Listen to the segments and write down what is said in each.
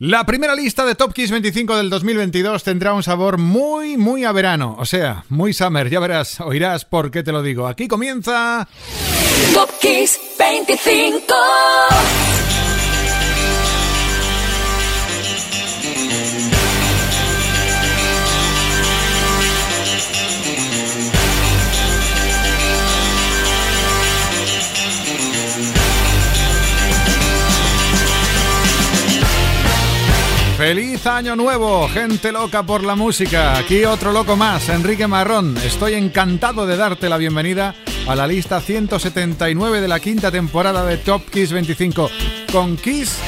La primera lista de Top Kiss 25 del 2022 tendrá un sabor muy, muy a verano, o sea, muy summer, ya verás, oirás por qué te lo digo. Aquí comienza... Top Kiss 25. Feliz año nuevo, gente loca por la música. Aquí otro loco más, Enrique Marrón. Estoy encantado de darte la bienvenida a la lista 179 de la quinta temporada de Top Kiss 25. Con Kiss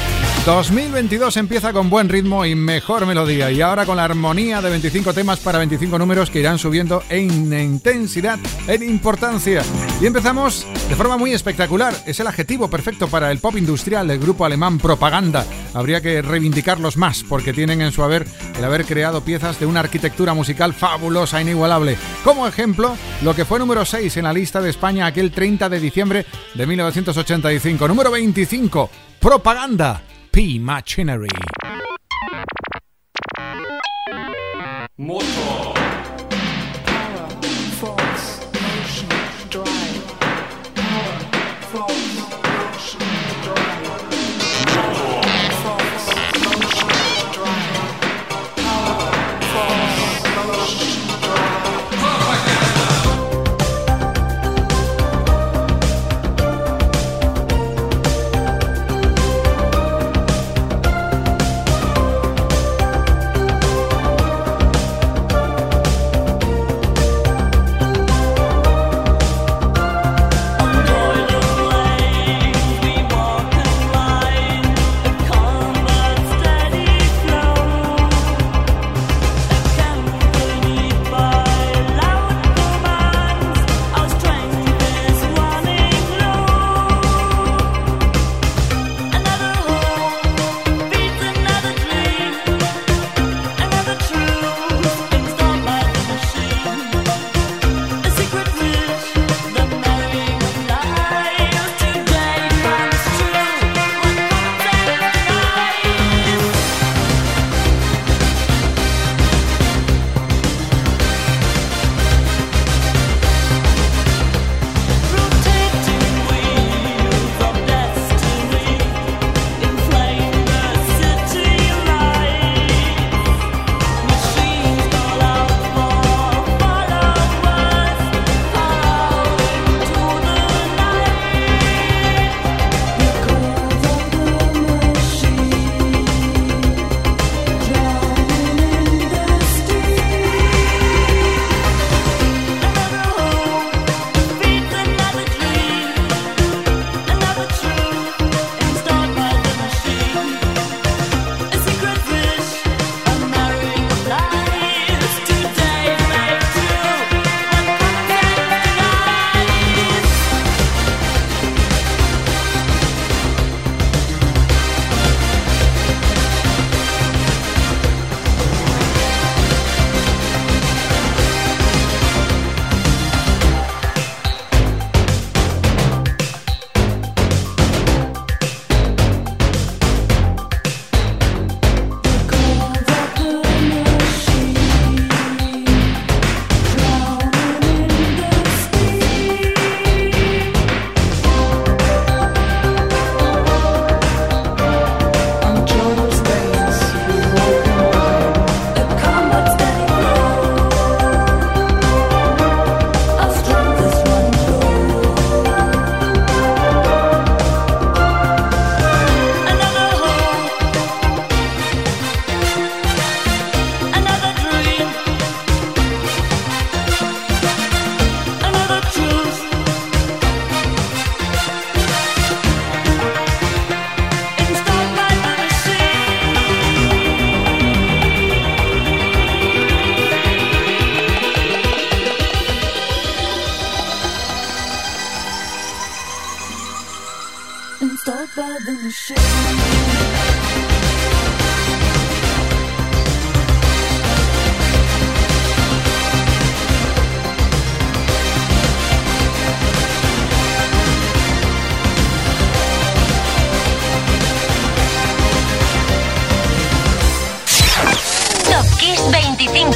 2022 empieza con buen ritmo y mejor melodía y ahora con la armonía de 25 temas para 25 números que irán subiendo en intensidad, en importancia. Y empezamos de forma muy espectacular. Es el adjetivo perfecto para el pop industrial del grupo alemán Propaganda. Habría que reivindicarlos más porque tienen en su haber el haber creado piezas de una arquitectura musical fabulosa, e inigualable. Como ejemplo, lo que fue número 6 en la lista de España aquel 30 de diciembre de 1985. Número 25, Propaganda. P Machinery. Motor.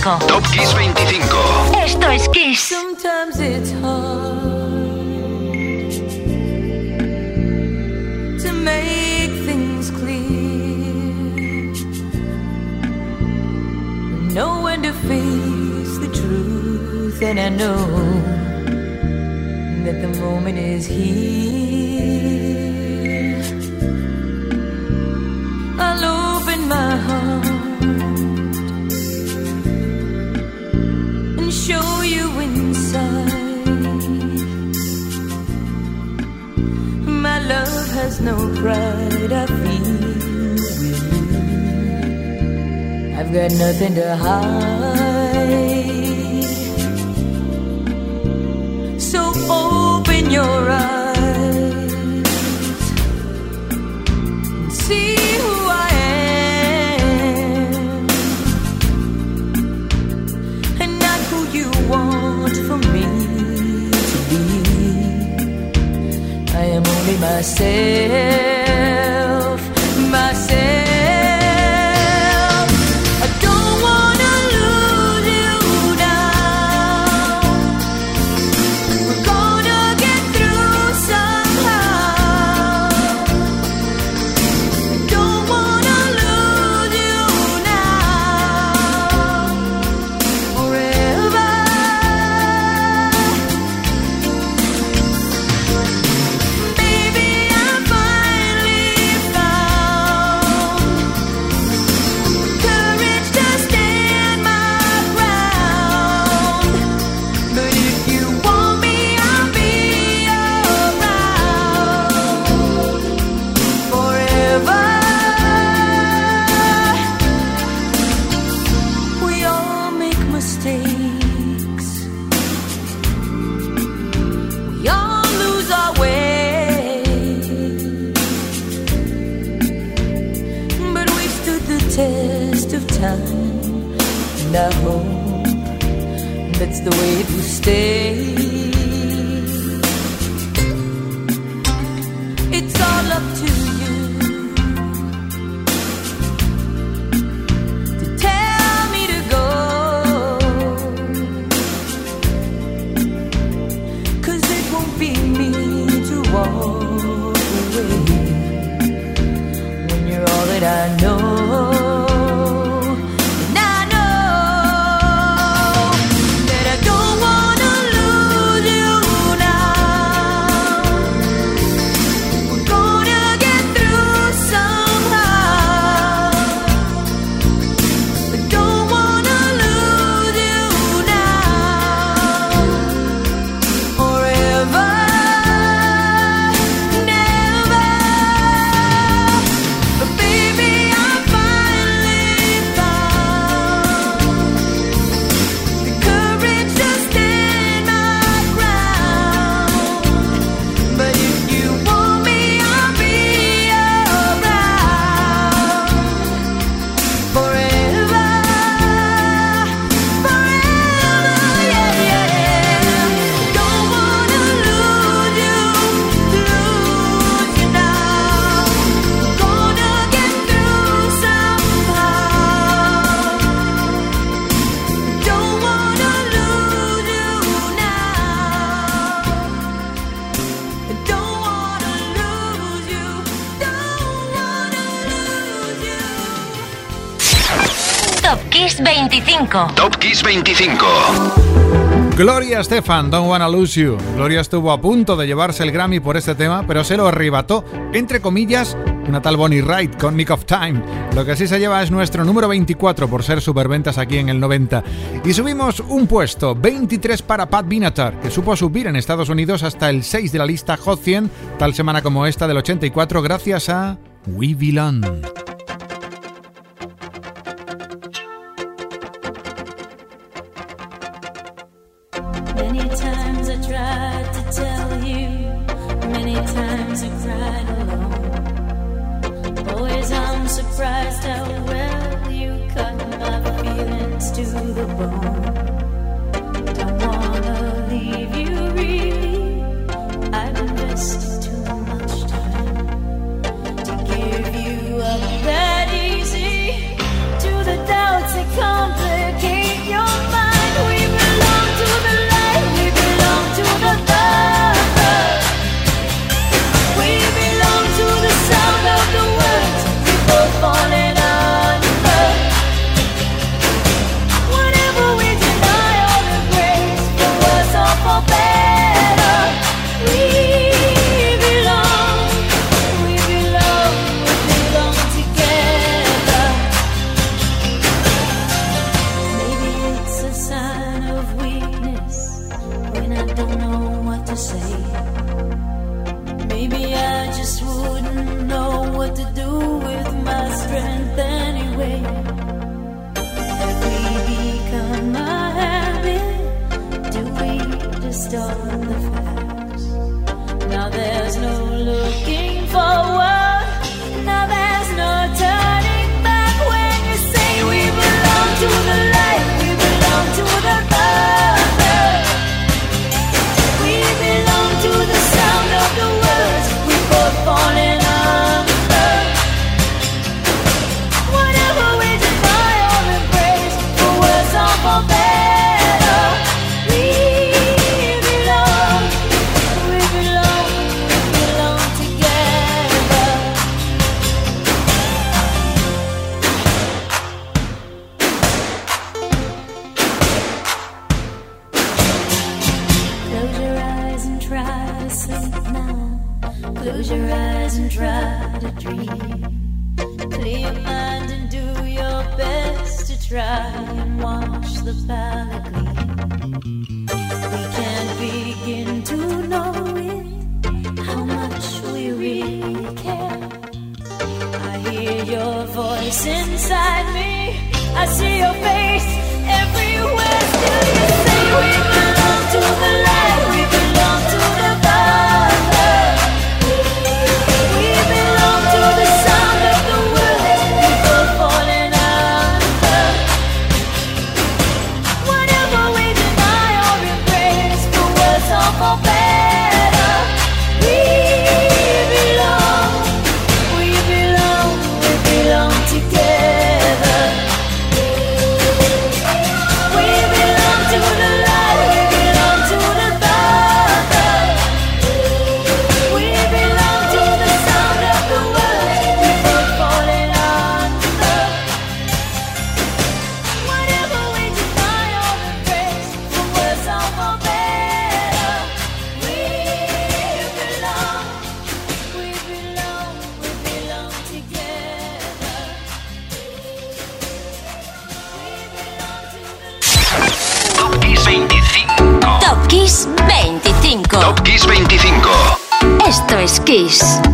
25. Top Kiss 25. Esto es Kiss. Sometimes it's hard to make things clear. Know when to face the truth, and I know that the moment is here. Has no pride, I feel with you. I've got nothing to hide. So open your eyes see who I am and not who you want for me to be. Am only myself. 25. Gloria Estefan, Don't Wanna Lose You. Gloria estuvo a punto de llevarse el Grammy por este tema, pero se lo arrebató, entre comillas, una tal Bonnie Wright con Nick of Time. Lo que sí se lleva es nuestro número 24 por ser superventas aquí en el 90. Y subimos un puesto, 23 para Pat Benatar, que supo subir en Estados Unidos hasta el 6 de la lista Hot 100, tal semana como esta del 84, gracias a We Belong. Surprised how well you cut my feelings to the bone. 3.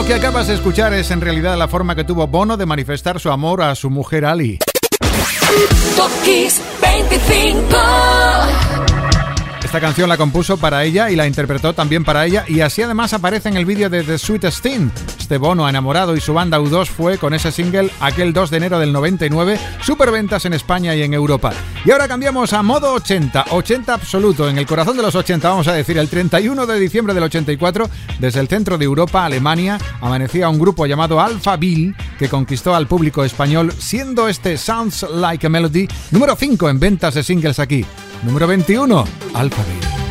Lo que acabas de escuchar es en realidad la forma que tuvo Bono de manifestar su amor a su mujer Ali. Esta canción la compuso para ella y la interpretó también para ella y así además aparece en el vídeo de The Sweetest Thing. Este bono enamorado y su banda U2 fue con ese single aquel 2 de enero del 99, superventas en España y en Europa. Y ahora cambiamos a modo 80, 80 absoluto, en el corazón de los 80 vamos a decir, el 31 de diciembre del 84, desde el centro de Europa, Alemania, amanecía un grupo llamado Alpha Bill que conquistó al público español siendo este Sounds Like a Melody número 5 en ventas de singles aquí. Número 21, Alphaville.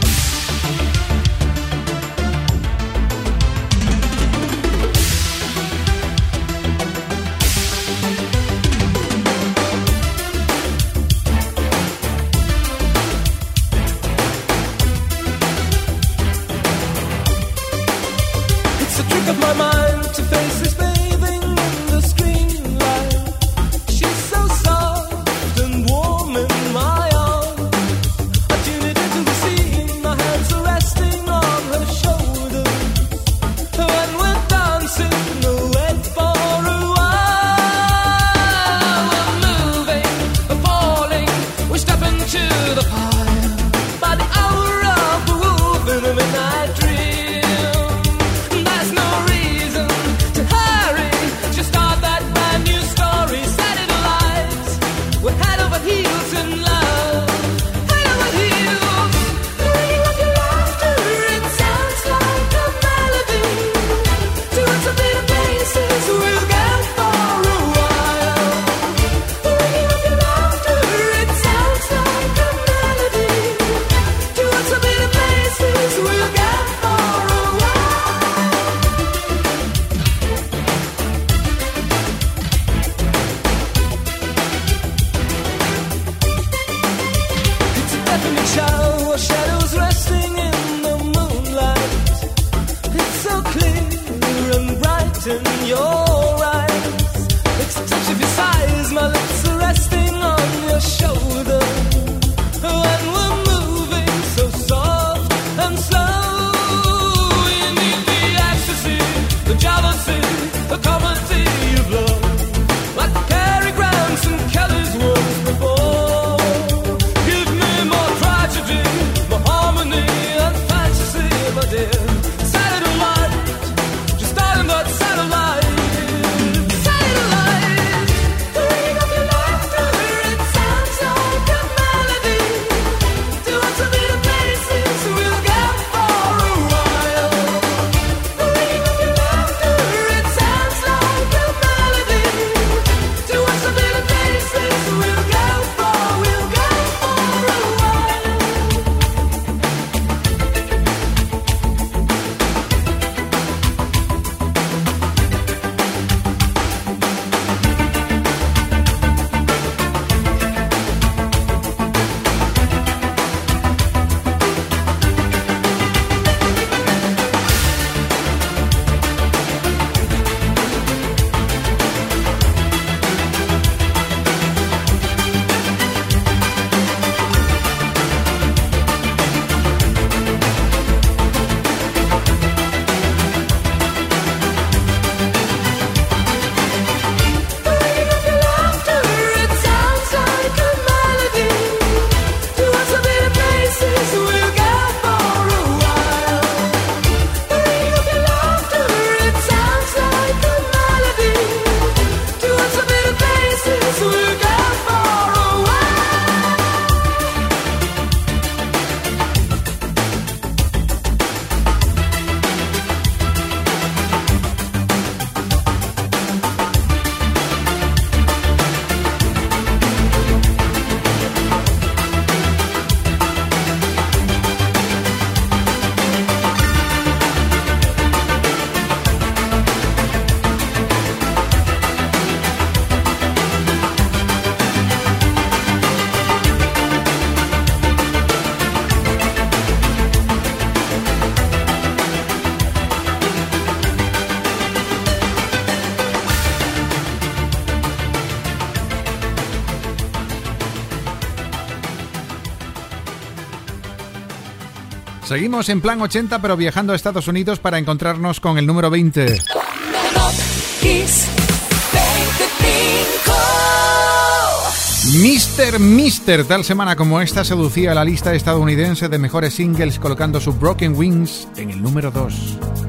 Seguimos en plan 80 pero viajando a Estados Unidos para encontrarnos con el número 20. Mister Mister, tal semana como esta, seducía la lista estadounidense de mejores singles colocando su Broken Wings en el número 2.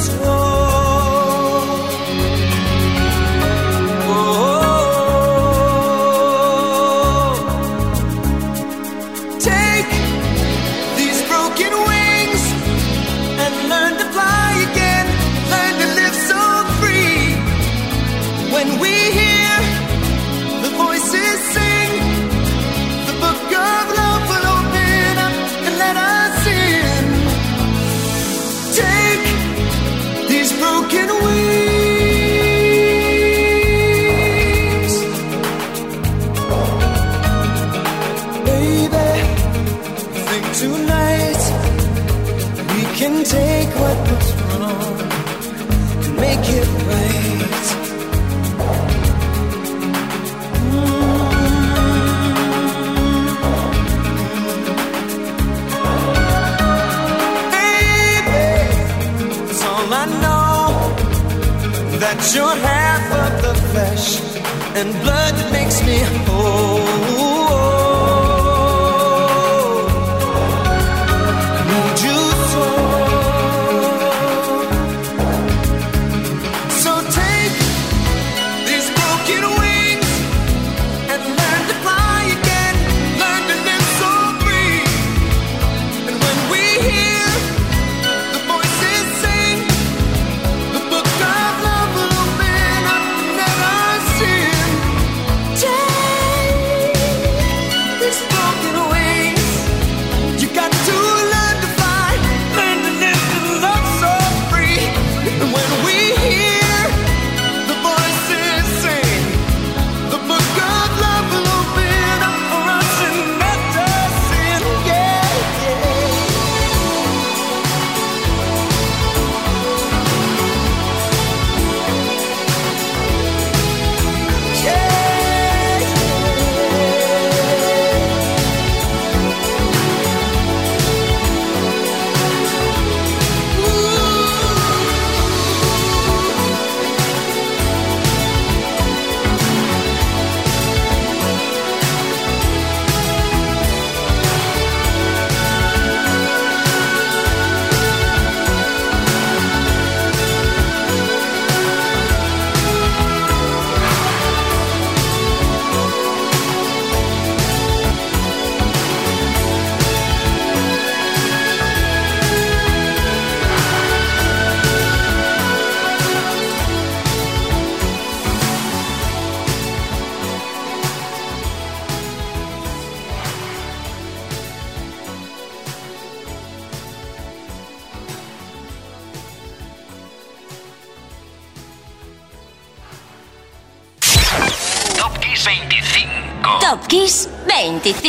your half of the flesh and blood.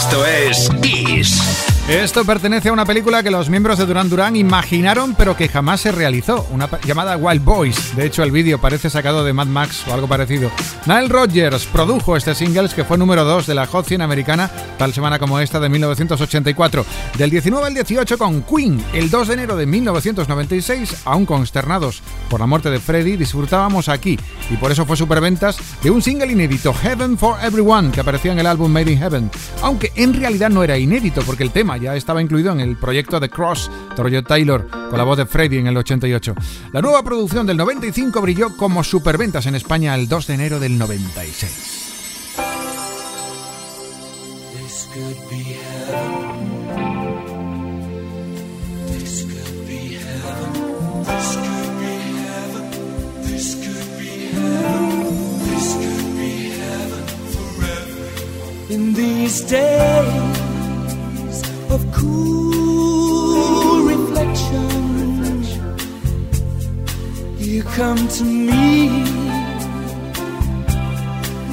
Esto es. Esto pertenece a una película que los miembros de Duran Duran imaginaron pero que jamás se realizó, una llamada Wild Boys. De hecho, el vídeo parece sacado de Mad Max o algo parecido. Nile Rodgers produjo este singles que fue número 2 de la Hot 100 americana tal semana como esta de 1984. Del 19 al 18 con Queen, el 2 de enero de 1996, aún consternados por la muerte de Freddie, disfrutábamos aquí y por eso fue superventas de un single inédito, Heaven for Everyone, que aparecía en el álbum Made in Heaven, aunque en realidad no era inédito porque el tema ya estaba incluido en el proyecto The Cross de Taylor con la voz de Freddy en el 88. La nueva producción del 95 brilló como superventas en España el 2 de enero del 96. In these days of cool reflection. You come to me,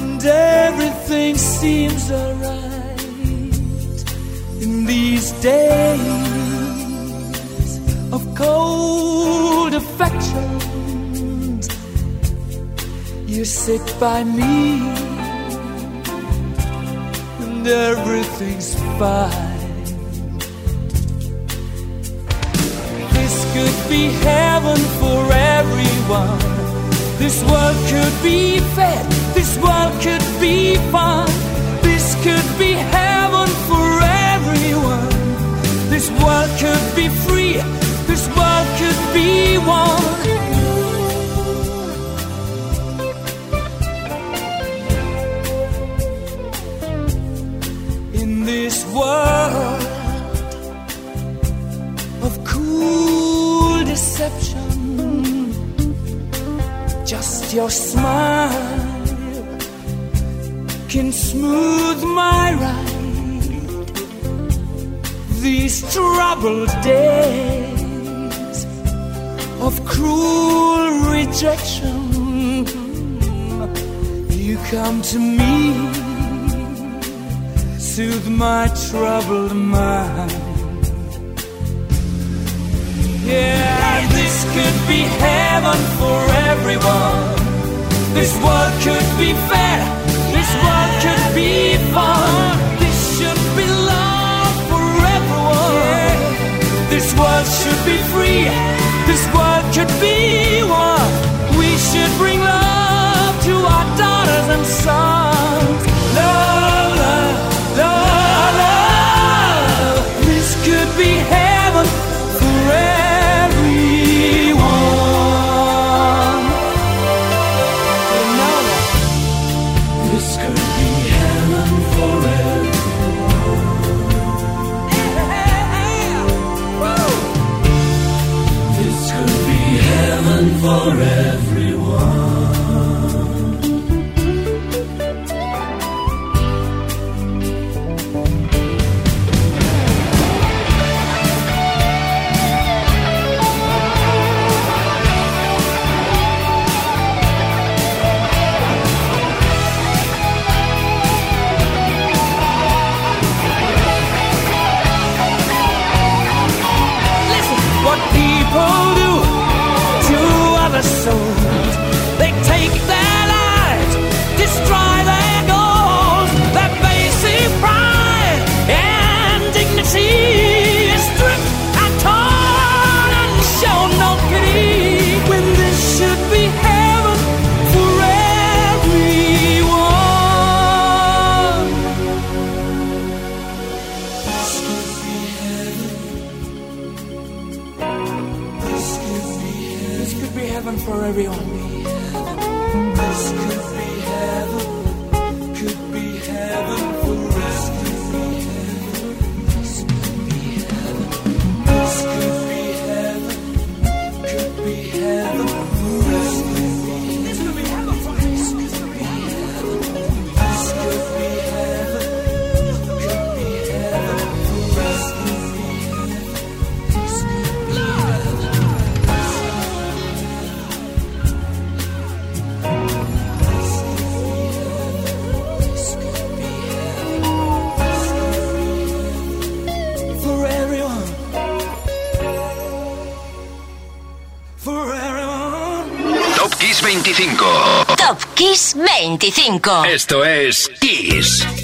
and everything seems alright. In these days of cold affection, you sit by me, and everything's fine. Could be heaven for everyone. This world could be fed, this world could be fun. This could be heaven for everyone. This world could be free, this world could be one. In this world Your smile can smooth my ride. These troubled days of cruel rejection. You come to me, soothe my troubled mind. Yeah, this could be heaven for everyone. This world could be fair. This world could be fun. This should be love for everyone. This world should be free. This world could be one. We should bring love to our daughters and sons. Heaven for everyone. This could be 25. Esto es Kiss.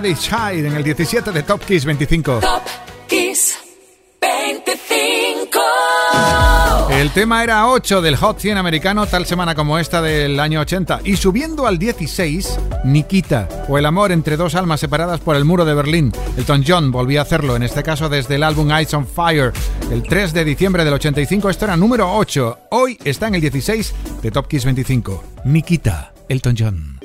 Tidy Child en el 17 de Top Kiss 25. Top Kiss 25. El tema era 8 del Hot 100 americano, tal semana como esta del año 80. Y subiendo al 16, Nikita, o El amor entre dos almas separadas por el muro de Berlín. Elton John volvía a hacerlo, en este caso desde el álbum Eyes on Fire. El 3 de diciembre del 85, esto era número 8. Hoy está en el 16 de Top Kiss 25. Nikita, Elton John.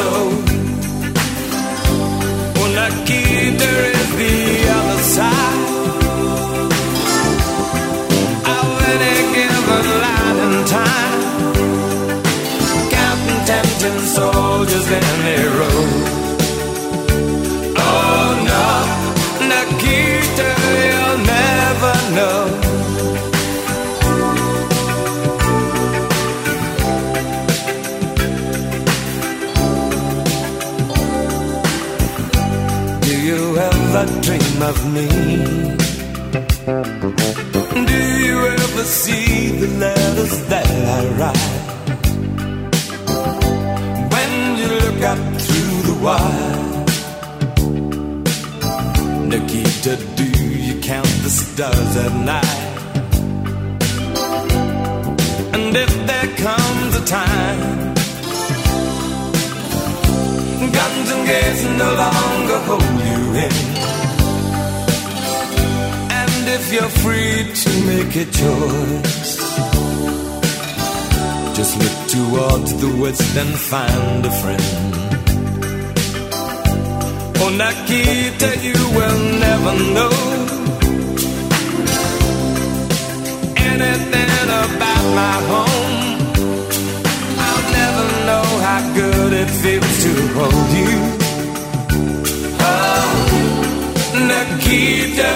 You so. Oh, Nikita is the other side of any given line in time. Counting tempting soldiers in a row. The letters that I write? When you look up through the wire, Nikita, do you count the stars at night? And if there comes a time guns and gates no longer hold you in. And if you're free to make a choice, just look towards the west and find a friend. Oh, Nikita, you will never know anything about my home. I'll never know how good it feels to hold you. Oh, Nikita,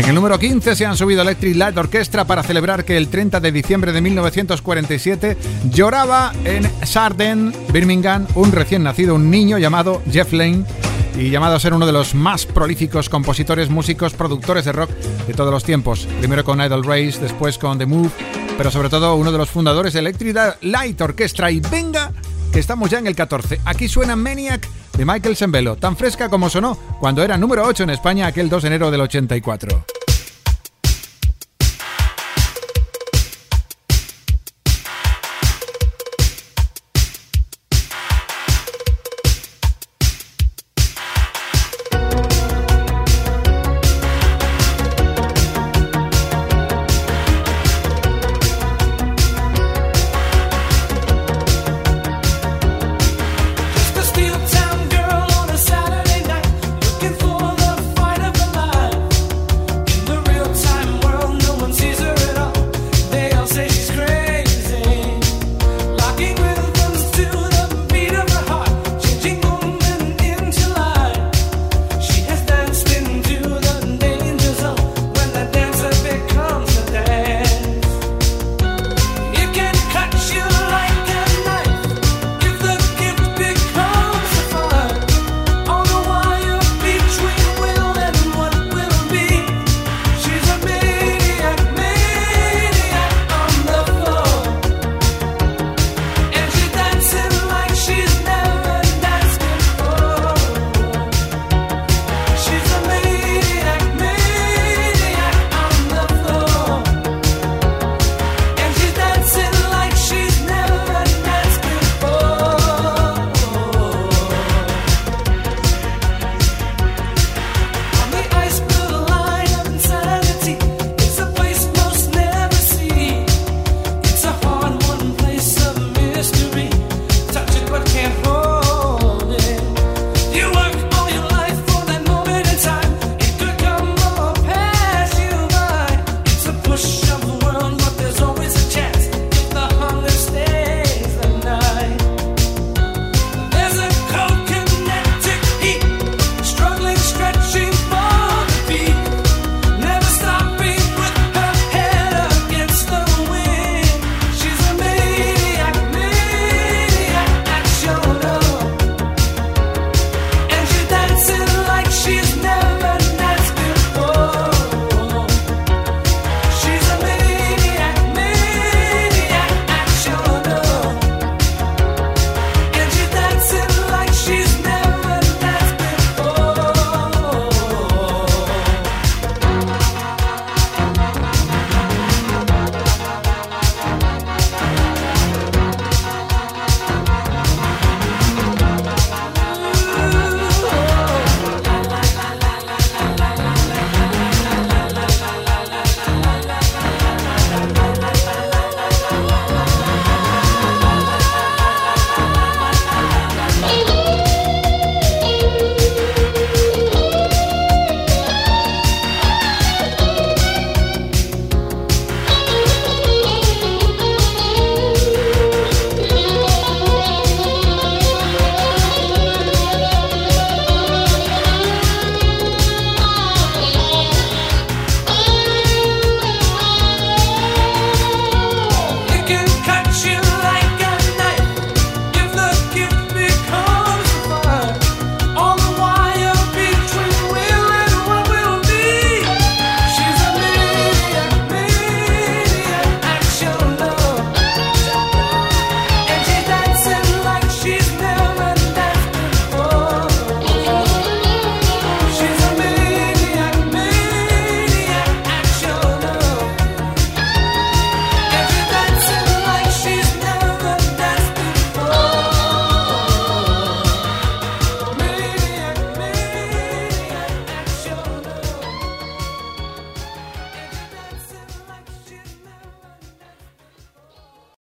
En el número 15 se han subido Electric Light Orchestra para celebrar que el 30 de diciembre de 1947 lloraba en Sarden, Birmingham, un recién nacido, un niño llamado Jeff Lane y llamado a ser uno de los más prolíficos compositores, músicos, productores de rock de todos los tiempos. Primero con Idle Race, después con The Move, pero sobre todo uno de los fundadores de Electric Light Orchestra. Y venga, que estamos ya en el 14. Aquí suena Maniac de Michael Sembello, tan fresca como sonó cuando era número 8 en España aquel 2 de enero del 84.